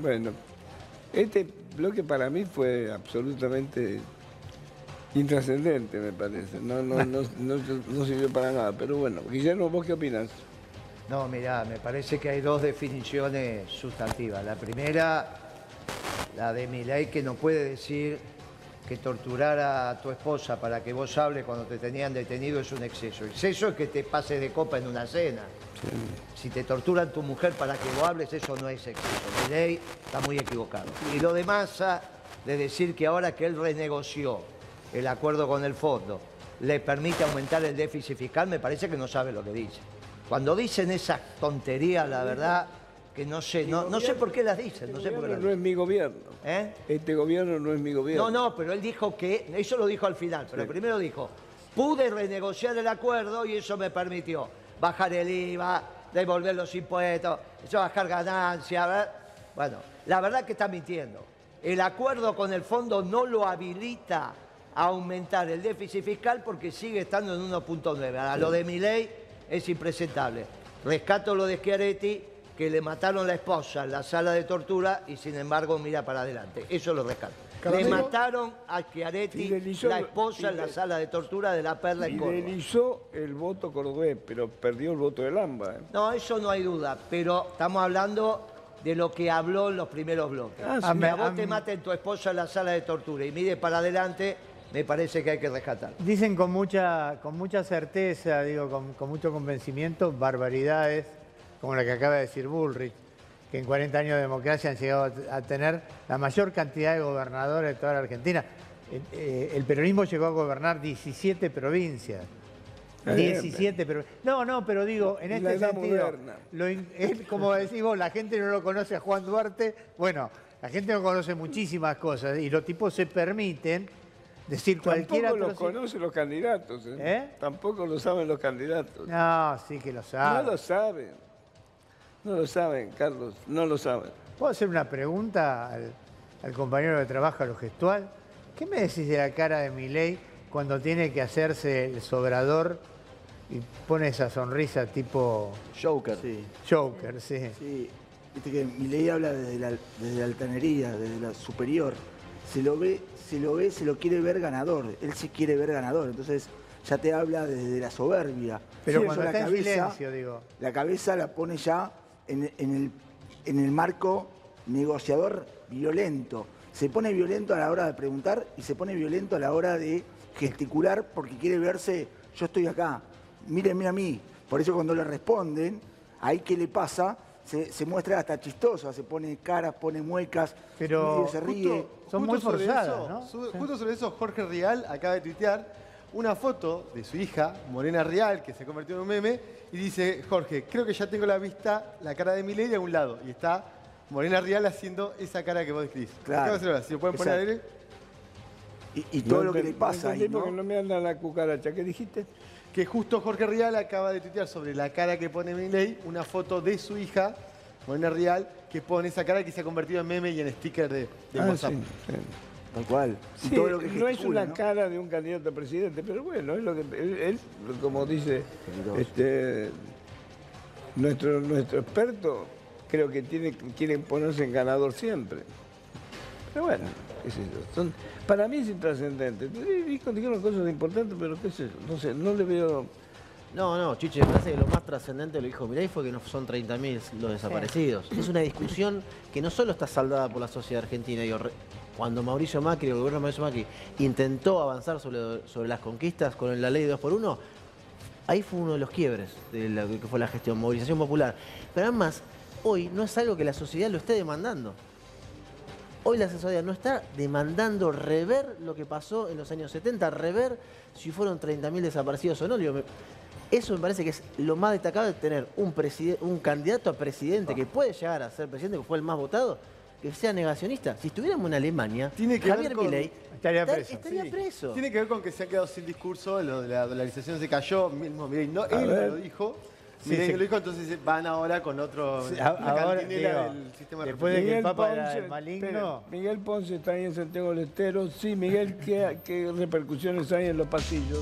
Bueno, este bloque para mí fue absolutamente intrascendente, me parece. No, no, no, no, no sirvió para nada. Pero bueno, Guillermo, ¿vos qué opinas? No, mirá, me parece que hay dos definiciones sustantivas. La primera, la de Milei, que no puede decir que torturar a tu esposa para que vos hables cuando te tenían detenido es un exceso. Exceso es que te pases de copa en una cena. Si te torturan tu mujer para que vos hables, eso no es exceso. Milei está muy equivocado. Y lo de Massa, de decir que ahora que él renegoció el acuerdo con el fondo, le permite aumentar el déficit fiscal, me parece que no sabe lo que dice. Cuando dicen esas tonterías, la verdad, que no sé, no, no sé por qué las dicen, no sé por qué las No es mi gobierno. ¿Eh? Este gobierno no es mi gobierno. No, no, pero él dijo que, eso lo dijo al final, pero primero dijo, pude renegociar el acuerdo y eso me permitió bajar el IVA, devolver los impuestos, bajar ganancias. Bueno, la verdad que está mintiendo. El acuerdo con el fondo no lo habilita a aumentar el déficit fiscal porque sigue estando en 1.9. Ahora, lo de mi ley es impresentable. Rescato lo de Schiaretti, que le mataron la esposa en la sala de tortura y sin embargo mira para adelante. Eso lo rescato. Le mataron a Schiaretti Fidelizó- la esposa en la sala de tortura de la Perla en Córdoba. Fidelizó el voto cordobés, pero perdió el voto del AMBA. ¿eh? No, eso no hay duda, pero estamos hablando de lo que habló en los primeros bloques. Ah, sí. Si A mí- a vos a te maten tu esposa en la sala de tortura y mide para adelante, me parece que hay que rescatar. Dicen con mucha, con mucha certeza, digo, con, con mucho convencimiento, barbaridades, como la que acaba de decir Bullrich, que en 40 años de democracia han llegado a tener la mayor cantidad de gobernadores de toda la Argentina. Eh, el peronismo llegó a gobernar 17 provincias. Está bien, 17 pero No, no, pero digo, en este sentido, lo in- es como decís vos, la gente no lo conoce a Juan Duarte. Bueno, la gente no conoce muchísimas cosas y los tipos se permiten decir cualquier Tampoco los conocen los candidatos. ¿eh? ¿Eh? Tampoco lo saben los candidatos. No, sí que lo No saben. lo saben. No lo saben, Carlos. No lo saben. ¿Puedo hacer una pregunta al, al compañero que trabaja lo gestual? ¿Qué me decís de la cara de Milei cuando tiene que hacerse el sobrador y pone esa sonrisa tipo Joker. Sí, Joker? Sí. sí. Viste que mi ley habla desde la, desde la altanería, desde la superior. Se lo ve, se lo ve, se lo quiere ver ganador. Él se quiere ver ganador. Entonces ya te habla desde la soberbia. Pero Por cuando está en silencio, digo. La cabeza la pone ya en, en el, en el marco negociador violento. Se pone violento a la hora de preguntar y se pone violento a la hora de gesticular porque quiere verse, yo estoy acá, mírenme a mí. Por eso cuando le responden, ahí qué le pasa, se, se muestra hasta chistoso, se pone caras, pone muecas, Pero medio se ríe. Son muy sobre forzadas, eso, ¿no? su- Sí. Justo sobre eso, Jorge Rial acaba de tuitear una foto de su hija, Morena Rial, que se convirtió en un meme, y dice, Jorge, creo que ya tengo la vista, la cara de Milei a un lado, y está Morena Rial haciendo esa cara que vos describís. Claro. Hacerlo, si lo pueden poner aire. Y, y todo No lo que le pasa no ahí, ¿no? porque no me anda la cucaracha. ¿Qué dijiste? Que justo Jorge Rial acaba de tuitear sobre la cara que pone Milei, una foto de su hija, Morena Rial, que pone esa cara que se ha convertido en meme y en sticker de, de Ah, WhatsApp. sí, sí. Tal cual. Y Sí, todo lo que no es una ¿no? cara de un candidato a presidente, pero bueno, es lo que él, como dice este, nuestro, nuestro experto, creo que tiene, quiere ponerse en ganador siempre. Pero bueno, qué sé yo, son- para mí es intrascendente. Dijo, dijeron cosas importantes, pero qué sé yo, no sé, no le veo... No, no, Chiche, me parece que lo más trascendente lo dijo Milei fue que no son 30.000 los desaparecidos. Es una discusión que no solo está saldada por la sociedad argentina. digo, cuando Mauricio Macri, el gobierno de Mauricio Macri, intentó avanzar sobre, sobre las conquistas con la ley 2 por 1 ahí fue uno de los quiebres de lo que fue la gestión, movilización popular. Pero además, hoy no es algo que la sociedad lo esté demandando. Hoy la sociedad no está demandando rever lo que pasó en los años 70, rever si fueron 30.000 desaparecidos o no. Digo, me- eso me parece que es lo más destacado de tener un, un candidato a presidente que puede llegar a ser presidente, que fue el más votado, que sea negacionista. Si estuviéramos en Alemania, Tiene que ver Javier con- Milei Estaría esta- preso. estaría Sí. preso. Tiene que ver con que se ha quedado sin discurso, lo de la dolarización se cayó, mismo Milei no, él no lo dijo, Sí, Milei sí. no lo dijo, entonces van ahora con otro, Sí, ahora, digo, del sistema de después de que el. Papa era el maligno. espera, Miguel Ponce está ahí en Santiago del Estero. Sí, Miguel, ¿qué, qué repercusiones hay en los pasillos?